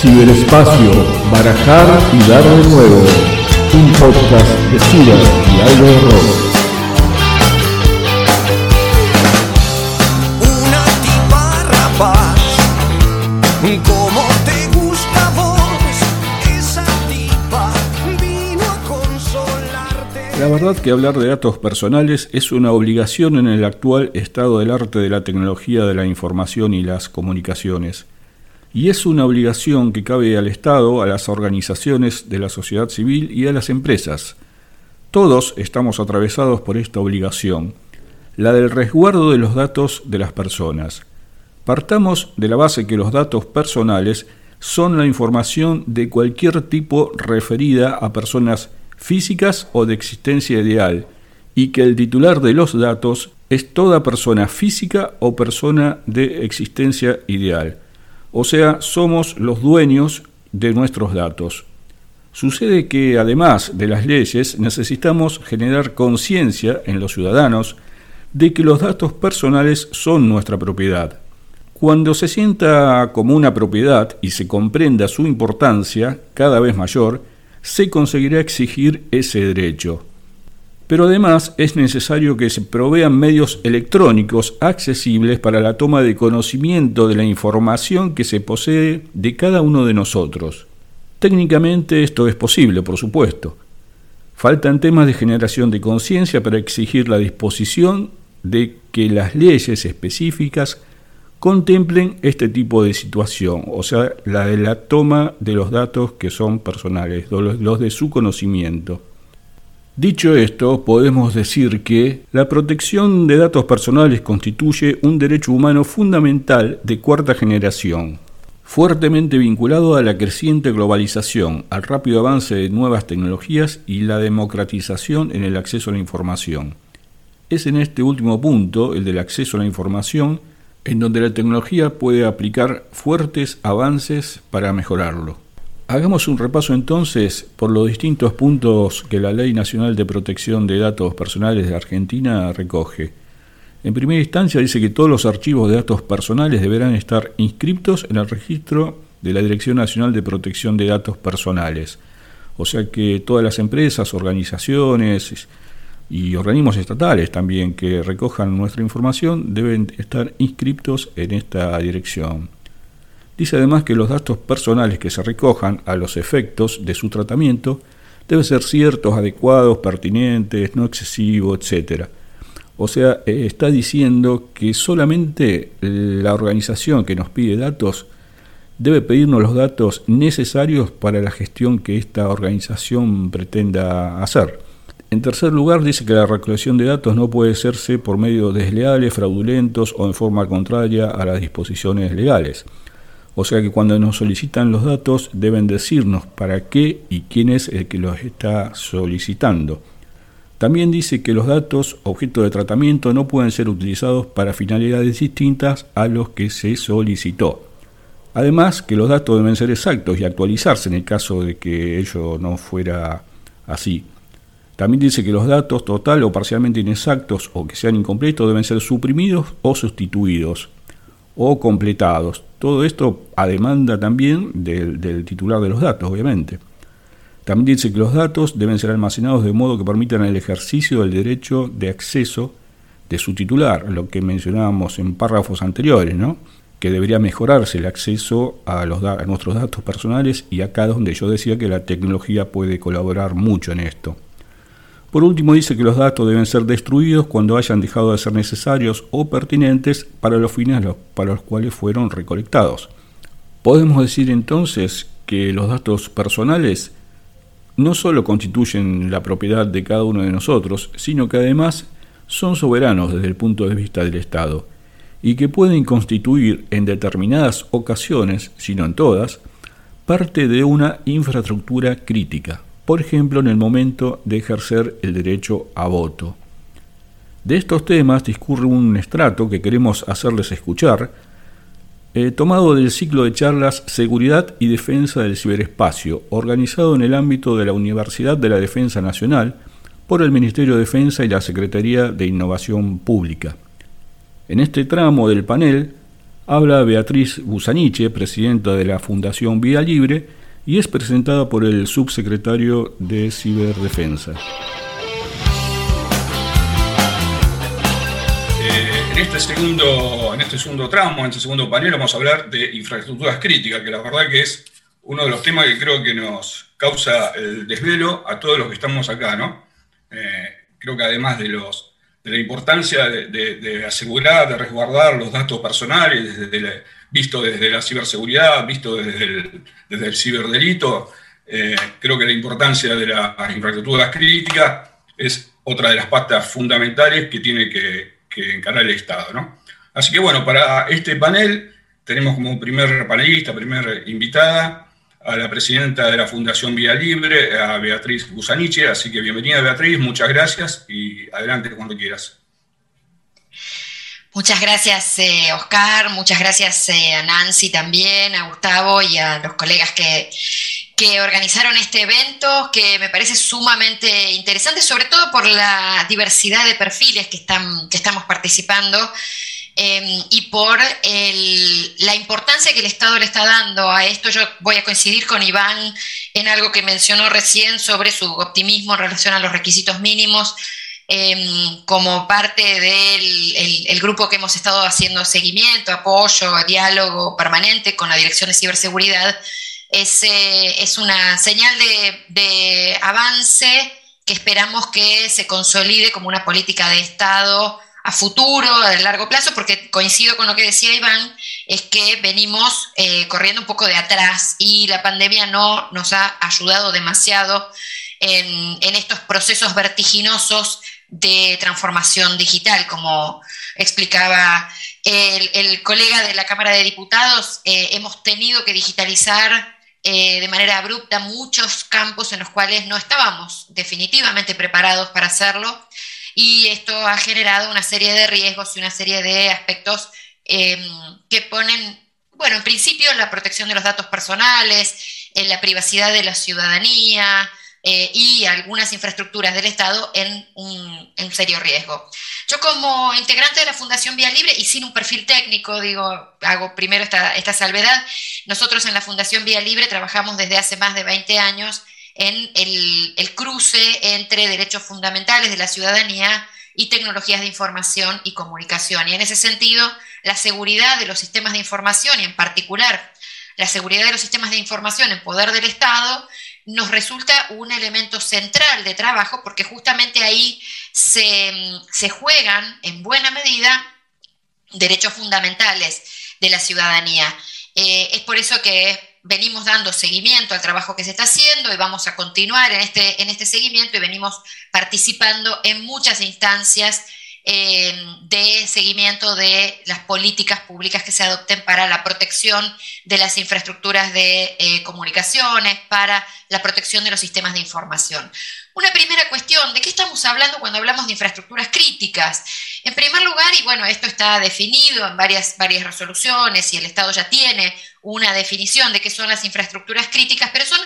Ciberespacio, barajar y dar de nuevo. Un podcast de ciber y algo de rock. Una tipa rapaz, como te gusta a vos, esa tipa vino a consolarte. La verdad que hablar de datos personales es una obligación en el actual estado del arte de la tecnología de la información y las comunicaciones. Y es una obligación que cabe al Estado, a las organizaciones de la sociedad civil y a las empresas. Todos estamos atravesados por esta obligación, la del resguardo de los datos de las personas. Partamos de la base que los datos personales son la información de cualquier tipo referida a personas físicas o de existencia ideal, y que el titular de los datos es toda persona física o persona de existencia ideal. O sea, somos los dueños de nuestros datos. Sucede que además de las leyes necesitamos generar conciencia en los ciudadanos de que los datos personales son nuestra propiedad. Cuando se sienta como una propiedad y se comprenda su importancia cada vez mayor, se conseguirá exigir ese derecho. Pero además es necesario que se provean medios electrónicos accesibles para la toma de conocimiento de la información que se posee de cada uno de nosotros. Técnicamente esto es posible, por supuesto. Faltan temas de generación de conciencia para exigir la disposición de que las leyes específicas contemplen este tipo de situación, o sea, la de la toma de los datos que son personales, los de su conocimiento. Dicho esto, podemos decir que la protección de datos personales constituye un derecho humano fundamental de cuarta generación, fuertemente vinculado a la creciente globalización, al rápido avance de nuevas tecnologías y la democratización en el acceso a la información. Es en este último punto, el del acceso a la información, en donde la tecnología puede aplicar fuertes avances para mejorarlo. Hagamos un repaso entonces por los distintos puntos que la Ley Nacional de Protección de Datos Personales de Argentina recoge. En primera instancia dice que todos los archivos de datos personales deberán estar inscritos en el registro de la Dirección Nacional de Protección de Datos Personales. O sea que todas las empresas, organizaciones y organismos estatales también que recojan nuestra información deben estar inscritos en esta dirección. Dice además que los datos personales que se recojan a los efectos de su tratamiento deben ser ciertos, adecuados, pertinentes, no excesivos, etc. O sea, eh, está diciendo que solamente la organización que nos pide datos debe pedirnos los datos necesarios para la gestión que esta organización pretenda hacer. En tercer lugar, dice que la recolección de datos no puede hacerse por medios desleales, fraudulentos o en forma contraria a las disposiciones legales. O sea que cuando nos solicitan los datos deben decirnos para qué y quién es el que los está solicitando. También dice que los datos objeto de tratamiento no pueden ser utilizados para finalidades distintas a los que se solicitó. Además que los datos deben ser exactos y actualizarse en el caso de que ello no fuera así. También dice que los datos total o parcialmente inexactos o que sean incompletos deben ser suprimidos o sustituidos o completados. Todo esto a demanda también del, titular de los datos, obviamente. También dice que los datos deben ser almacenados de modo que permitan el ejercicio del derecho de acceso de su titular, lo que mencionábamos en párrafos anteriores, ¿no? que debería mejorarse el acceso a, los a nuestros datos personales y acá donde yo decía que la tecnología puede colaborar mucho en esto. Por último, dice que los datos deben ser destruidos cuando hayan dejado de ser necesarios o pertinentes para los fines para los cuales fueron recolectados. Podemos decir entonces que los datos personales no solo constituyen la propiedad de cada uno de nosotros, sino que además son soberanos desde el punto de vista del Estado y que pueden constituir en determinadas ocasiones, si no en todas, parte de una infraestructura crítica por ejemplo en el momento de ejercer el derecho a voto. De estos temas discurre un estrato que queremos hacerles escuchar, eh, tomado del ciclo de charlas Seguridad y Defensa del Ciberespacio, organizado en el ámbito de la Universidad de la Defensa Nacional por el Ministerio de Defensa y la Secretaría de Innovación Pública. En este tramo del panel Habla Beatriz Busaniche, presidenta de la Fundación Vía Libre, y es presentada por el subsecretario de Ciberdefensa. Eh, en, este segundo, en este segundo tramo, en este segundo panel, vamos a hablar de infraestructuras críticas, que la verdad que es uno de los temas que creo que nos causa el desvelo a todos los que estamos acá, ¿no? Eh, creo que además de, los, de la importancia de, asegurar, de resguardar los datos personales, desde visto desde la ciberseguridad, visto desde el, desde el ciberdelito, eh, creo que la importancia de las infraestructuras críticas es otra de las patas fundamentales que tiene que, que encarar el Estado, ¿no? Así que bueno, para este panel tenemos como primer panelista, primera invitada, a la presidenta de la Fundación Vía Libre, a Beatriz Busaniche. Así que bienvenida Beatriz, muchas gracias y adelante cuando quieras. Muchas gracias, eh, Oscar. Muchas gracias eh, a Nancy también, a Gustavo y a los colegas que, que organizaron este evento, que me parece sumamente interesante, sobre todo por la diversidad de perfiles que, están, que estamos participando. Em, y por la importancia que el Estado le está dando a esto. Yo voy a coincidir con Iván en algo que mencionó recién sobre su optimismo en relación a los requisitos mínimos. Em, como parte del grupo que hemos estado haciendo seguimiento, apoyo, diálogo permanente con la Dirección de Ciberseguridad, es, eh, una señal de, avance que esperamos que se consolide como una política de Estado a futuro, a largo plazo, porque coincido con lo que decía Iván, es que venimos eh, corriendo un poco de atrás y la pandemia no nos ha ayudado demasiado en, estos procesos vertiginosos de transformación digital, como explicaba el, colega de la Cámara de Diputados, eh, hemos tenido que digitalizar eh, de manera abrupta muchos campos en los cuales no estábamos definitivamente preparados para hacerlo y esto ha generado una serie de riesgos y una serie de aspectos em, que ponen, bueno, en principio la protección de los datos personales, en la privacidad de la ciudadanía eh, y algunas infraestructuras del Estado en un, serio riesgo. Yo como integrante de la Fundación Vía Libre y sin un perfil técnico, digo, hago primero esta, esta salvedad, nosotros en la Fundación Vía Libre trabajamos desde hace más de 20 años en el, cruce entre derechos fundamentales de la ciudadanía y tecnologías de información y comunicación. Y en ese sentido, la seguridad de los sistemas de información y en particular la seguridad de los sistemas de información en poder del Estado nos resulta un elemento central de trabajo porque justamente ahí se, juegan en buena medida derechos fundamentales de la ciudadanía. Eh, es por eso que venimos dando seguimiento al trabajo que se está haciendo y vamos a continuar en este, en este seguimiento y venimos participando en muchas instancias eh, de seguimiento de las políticas públicas que se adopten para la protección de las infraestructuras de eh, comunicaciones, para la protección de los sistemas de información. Una primera cuestión, ¿de qué estamos hablando cuando hablamos de infraestructuras críticas? En primer lugar, y bueno, esto está definido en varias, varias resoluciones y el Estado ya tiene una definición de qué son las infraestructuras críticas, pero son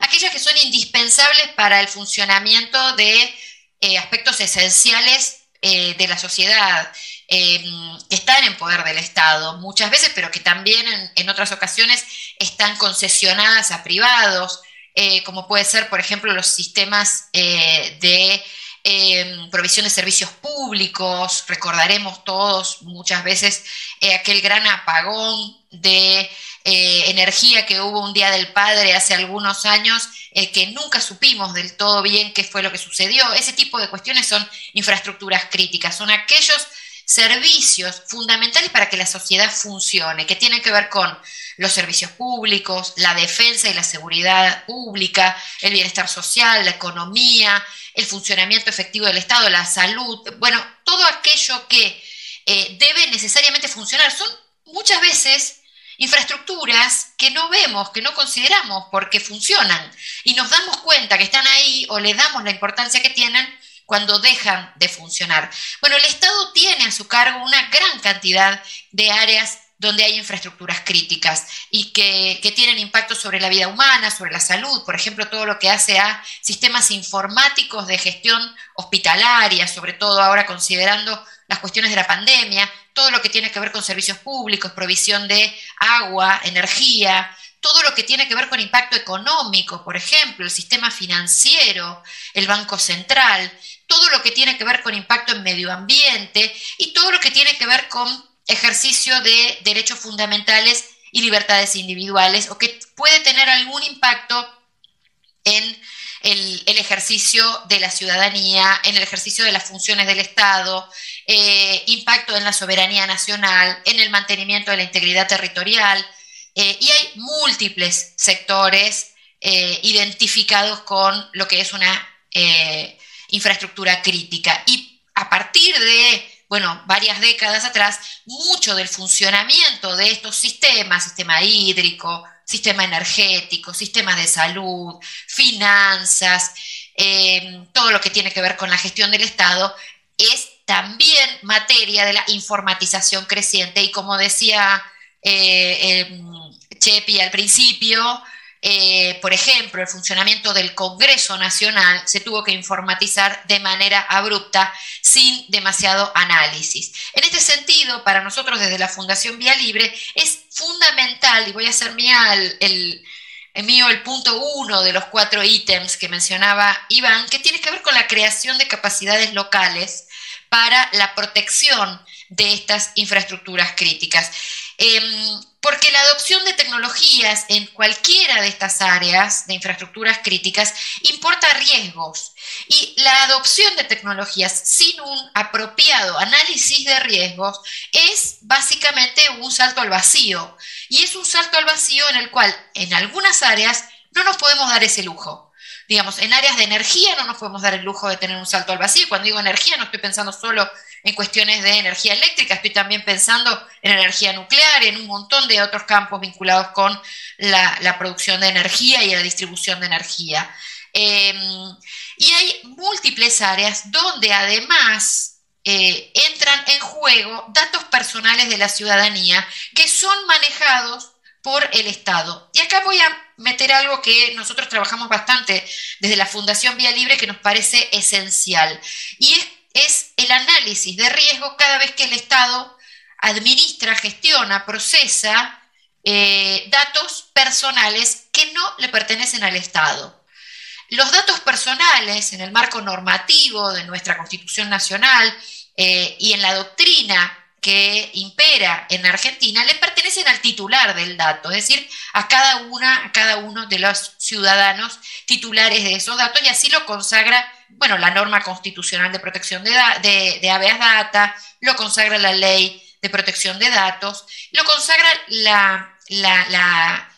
aquellas que son indispensables para el funcionamiento de eh, aspectos esenciales eh, de la sociedad, eh, que están en poder del Estado muchas veces, pero que también en, otras ocasiones están concesionadas a privados, como puede ser, por ejemplo, los sistemas de provisión de servicios públicos, recordaremos todos muchas veces aquel gran apagón de eh, energía que hubo un Día del Padre hace algunos años, eh, que nunca supimos del todo bien qué fue lo que sucedió. Ese tipo de cuestiones son infraestructuras críticas, son aquellos servicios fundamentales para que la sociedad funcione, que tienen que ver con los servicios públicos, la defensa y la seguridad pública, el bienestar social, la economía, el funcionamiento efectivo del Estado, la salud, bueno, todo aquello que eh, debe necesariamente funcionar. Son muchas veces infraestructuras que no vemos, que no consideramos porque funcionan y nos damos cuenta que están ahí o le damos la importancia que tienen cuando dejan de funcionar. Bueno, el Estado tiene a su cargo una gran cantidad de áreas donde hay infraestructuras críticas y que, que, tienen impacto sobre la vida humana, sobre la salud, por ejemplo, todo lo que hace a sistemas informáticos de gestión hospitalaria, sobre todo ahora considerando las cuestiones de la pandemia, todo lo que tiene que ver con servicios públicos, provisión de agua, energía, todo lo que tiene que ver con impacto económico, por ejemplo, el sistema financiero, el Banco Central, todo lo que tiene que ver con impacto en medio ambiente y todo lo que tiene que ver con ejercicio de derechos fundamentales y libertades individuales o que puede tener algún impacto en el, ejercicio de la ciudadanía, en el ejercicio de las funciones del Estado, eh, impacto en la soberanía nacional, en el mantenimiento de la integridad territorial. Eh, y hay múltiples sectores eh, identificados con lo que es una infraestructura crítica. Y a partir de bueno, varias décadas atrás, mucho del funcionamiento de estos sistemas, sistema hídrico, sistema energético, sistemas de salud, finanzas, todo lo que tiene que ver con la gestión del Estado, es también materia de la informatización creciente y como decía eh, em, Chepi al principio, eh, por ejemplo, el funcionamiento del Congreso Nacional se tuvo que informatizar de manera abrupta, sin demasiado análisis. En este sentido, para nosotros desde la Fundación Vía Libre es fundamental, y voy a hacer mía el, mío el punto uno de los cuatro ítems que mencionaba Iván, que tiene que ver con la creación de capacidades locales para la protección de estas infraestructuras críticas. Em, porque la adopción de tecnologías en cualquiera de estas áreas de infraestructuras críticas importa riesgos. Y la adopción de tecnologías sin un apropiado análisis de riesgos es básicamente un salto al vacío. Y es un salto al vacío en el cual en algunas áreas no nos podemos dar ese lujo digamos, en áreas de energía no nos podemos dar el lujo de tener un salto al vacío. Cuando digo energía no estoy pensando solo en cuestiones de energía eléctrica, estoy también pensando en energía nuclear, en un montón de otros campos vinculados con la, producción de energía y la distribución de energía. Em, y hay múltiples áreas donde además eh, entran en juego datos personales de la ciudadanía que son manejados por el Estado. Y acá voy a meter algo que nosotros trabajamos bastante desde la Fundación Vía Libre que nos parece esencial. Y es, el análisis de riesgo cada vez que el Estado administra, gestiona, procesa eh, datos personales que no le pertenecen al Estado. Los datos personales en el marco normativo de nuestra Constitución Nacional eh, y en la doctrina que impera en Argentina le pertenecen al titular del dato, es decir, a cada una, a cada uno de los ciudadanos titulares de esos datos, y así lo consagra, bueno, la norma constitucional de protección de, de, de habeas data, lo consagra la ley de protección de datos, lo consagra la, la la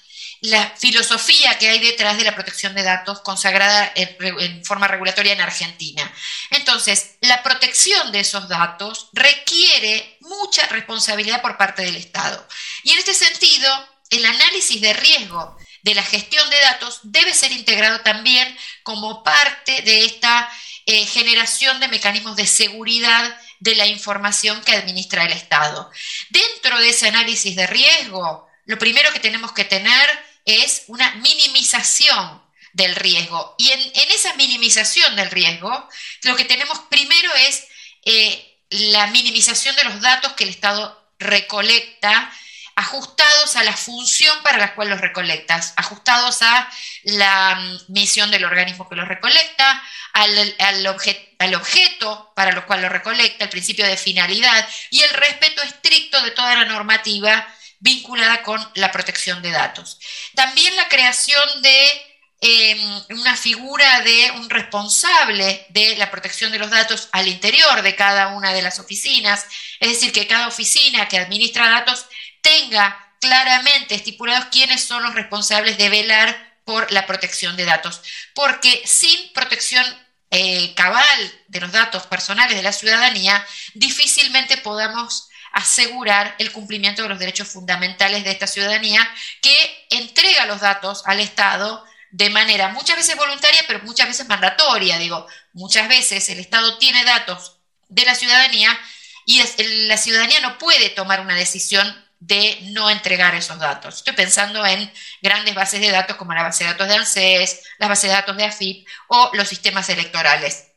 filosofía que hay detrás de la protección de datos consagrada en, forma regulatoria en Argentina. Entonces, la protección de esos datos requiere mucha responsabilidad por parte del Estado. Y en este sentido, el análisis de riesgo de la gestión de datos debe ser integrado también como parte de esta eh, generación de mecanismos de seguridad de la información que administra el Estado. Dentro de ese análisis de riesgo, lo primero que tenemos que tener es una minimización del riesgo. Y en, esa minimización del riesgo, lo que tenemos primero es eh, la minimización de los datos que el Estado recolecta, ajustados a la función para la cual los recolectas, ajustados a la mm, misión del organismo que los recolecta, al, al objeto para lo cual lo recolecta, el principio de finalidad y el respeto estricto de toda la normativa vinculada con la protección de datos. También la creación de em, una figura de un responsable de la protección de los datos al interior de cada una de las oficinas, es decir, que cada oficina que administra datos tenga claramente estipulados quiénes son los responsables de velar por la protección de datos, porque sin protección eh, cabal de los datos personales de la ciudadanía, difícilmente podamos asegurar el cumplimiento de los derechos fundamentales de esta ciudadanía que entrega los datos al Estado de manera muchas veces voluntaria, pero muchas veces mandatoria. Digo, muchas veces el Estado tiene datos de la ciudadanía y la ciudadanía no puede tomar una decisión de no entregar esos datos. Estoy pensando en grandes bases de datos como la base de datos de ANSES, la base de datos de AFIP o los sistemas electorales.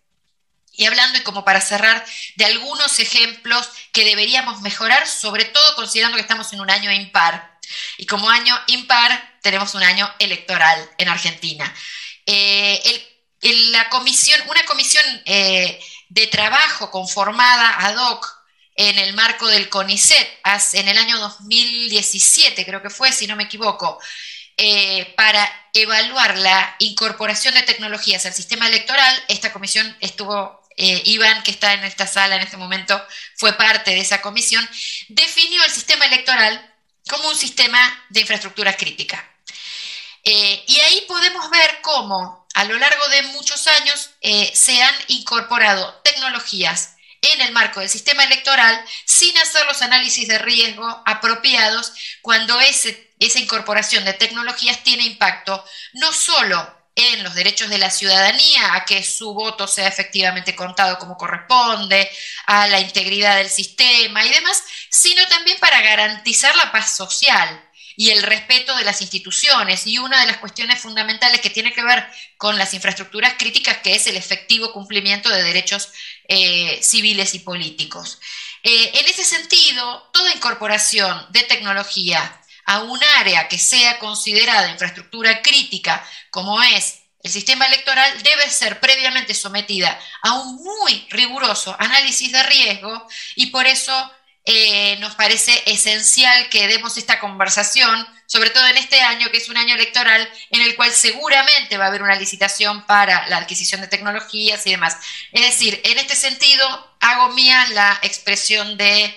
Y hablando, y como para cerrar, de algunos ejemplos que deberíamos mejorar, sobre todo considerando que estamos en un año impar. Y como año impar, tenemos un año electoral en Argentina. Eh, la comisión, una comisión eh, de trabajo conformada ad hoc en el marco del CONICET en el año 2017, creo que fue, si no me equivoco, eh, para evaluar la incorporación de tecnologías al sistema electoral. Esta comisión estuvo, eh, Iván, que está en esta sala en este momento, fue parte de esa comisión, definió el sistema electoral como un sistema de infraestructura crítica. Eh, y ahí podemos ver cómo a lo largo de muchos años se han incorporado tecnologías en el marco del sistema electoral sin hacer los análisis de riesgo apropiados cuando esa incorporación de tecnologías tiene impacto no solo en los derechos de la ciudadanía, a que su voto sea efectivamente contado como corresponde, a la integridad del sistema y demás, sino también para garantizar la paz social y el respeto de las instituciones. Y una de las cuestiones fundamentales que tiene que ver con las infraestructuras críticas, que es el efectivo cumplimiento de derechos eh, civiles y políticos. Eh, en ese sentido, toda incorporación de tecnología a un área que sea considerada infraestructura crítica, como es el sistema electoral, debe ser previamente sometida a un muy riguroso análisis de riesgo y por eso eh, nos parece esencial que demos esta conversación, sobre todo en este año, que es un año electoral, en el cual seguramente va a haber una licitación para la adquisición de tecnologías y demás. Es decir, en este sentido, hago mía la expresión de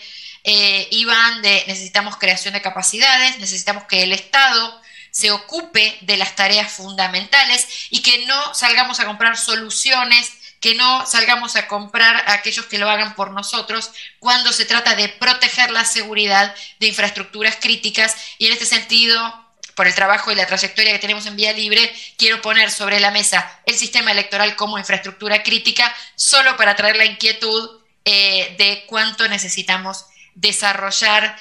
eh, Iván de necesitamos creación de capacidades, necesitamos que el Estado se ocupe de las tareas fundamentales y que no salgamos a comprar soluciones que no salgamos a comprar aquellos que lo hagan por nosotros cuando se trata de proteger la seguridad de infraestructuras críticas. Y en este sentido por el trabajo y la trayectoria que tenemos en Vía Libre, quiero poner sobre la mesa el sistema electoral como infraestructura crítica, solo para traer la inquietud eh, de cuánto necesitamos desarrollar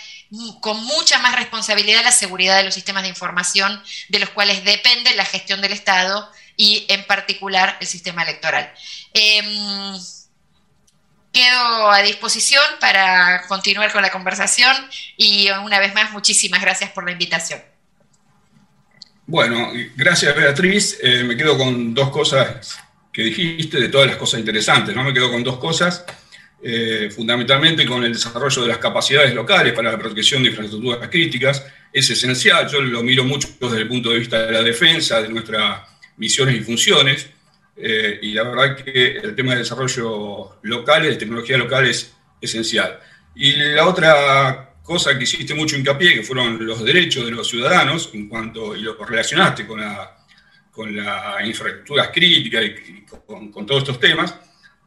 con mucha más responsabilidad la seguridad de los sistemas de información de los cuales depende la gestión del Estado y en particular el sistema electoral. Em, quedo a disposición para continuar con la conversación y una vez más muchísimas gracias por la invitación. Bueno, gracias Beatriz. Eh, me quedo con dos cosas que dijiste, de todas las cosas interesantes, ¿no? Me quedo con dos cosas, eh, fundamentalmente con el desarrollo de las capacidades locales para la protección de infraestructuras críticas. Es esencial, yo lo miro mucho desde el punto de vista de la defensa, de nuestras misiones y funciones. Eh, y la verdad que el tema de desarrollo local, de tecnología local es esencial. Y la otra cosa que hiciste mucho hincapié, que fueron los derechos de los ciudadanos, en cuanto, y lo relacionaste con la, con la infraestructuras críticas y, con, todos estos temas,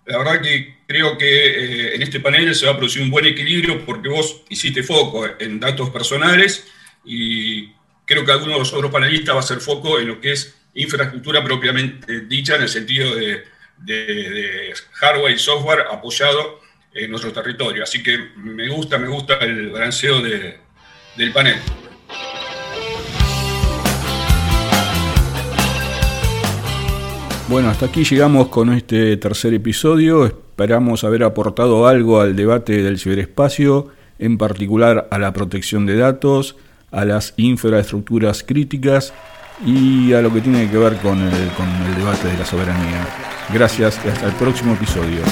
la verdad que creo que eh, en este panel se va a producir un buen equilibrio porque vos hiciste foco en datos personales y creo que alguno de los otros panelistas va a hacer foco en lo que es infraestructura propiamente dicha en el sentido de, hardware y software apoyado en nuestro territorio. Así que me gusta, me gusta el balanceo del panel. Bueno, hasta aquí llegamos con este tercer episodio. Esperamos haber aportado algo al debate del ciberespacio, en particular a la protección de datos, a las infraestructuras críticas y a lo que tiene que ver con el, debate de la soberanía. Gracias y hasta el próximo episodio.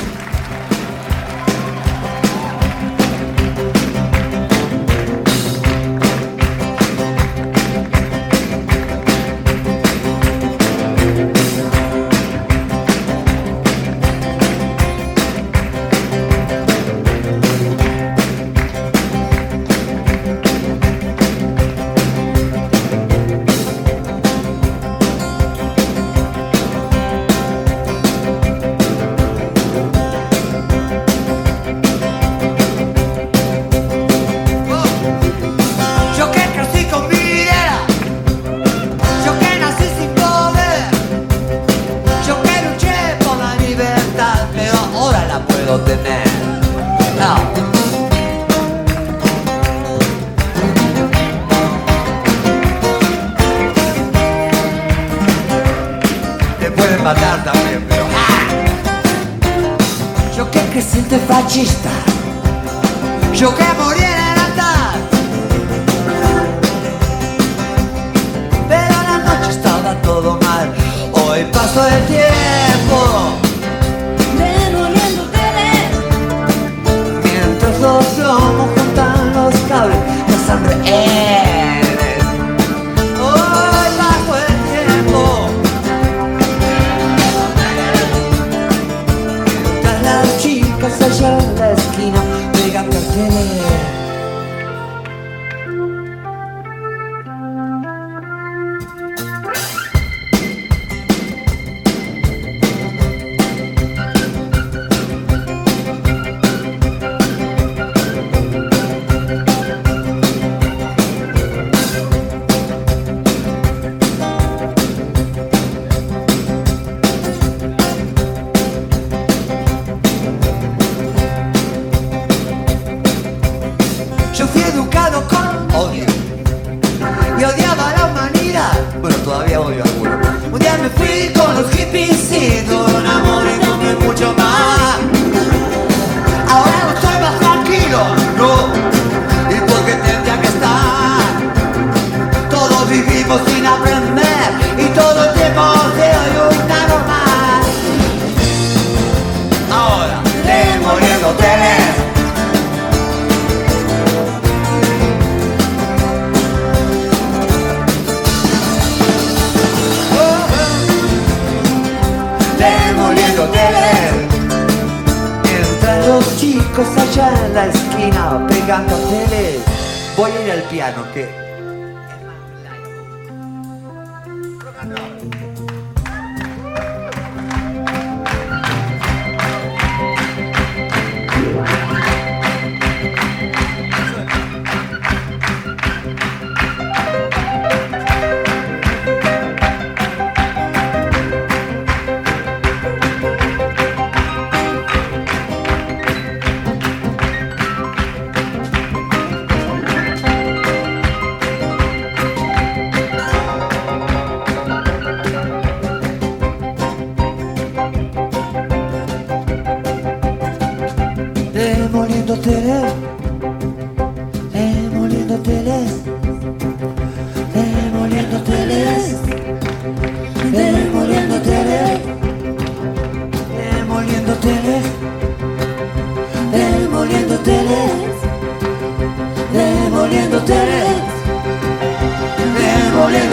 che siete fascista, io che en in altar. Pero la noche estaba todo mal, hoy paso el tiempo. Mientras los lomos juntan los cables, la sangre es. allá en la esquina, pega carteles.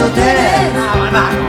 I'm not.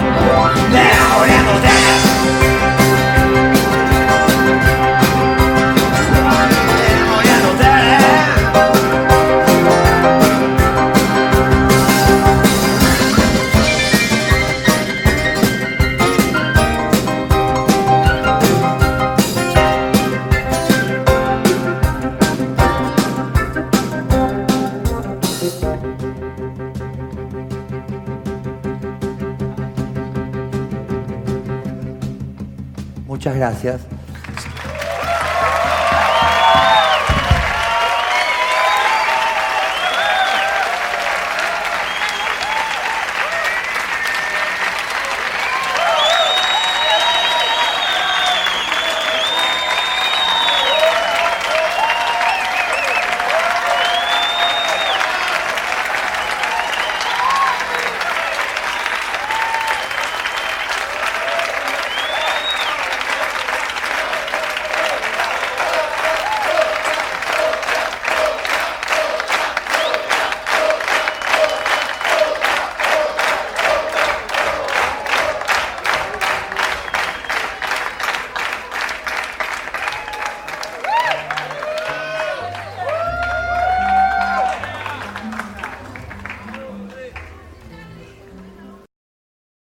gracias.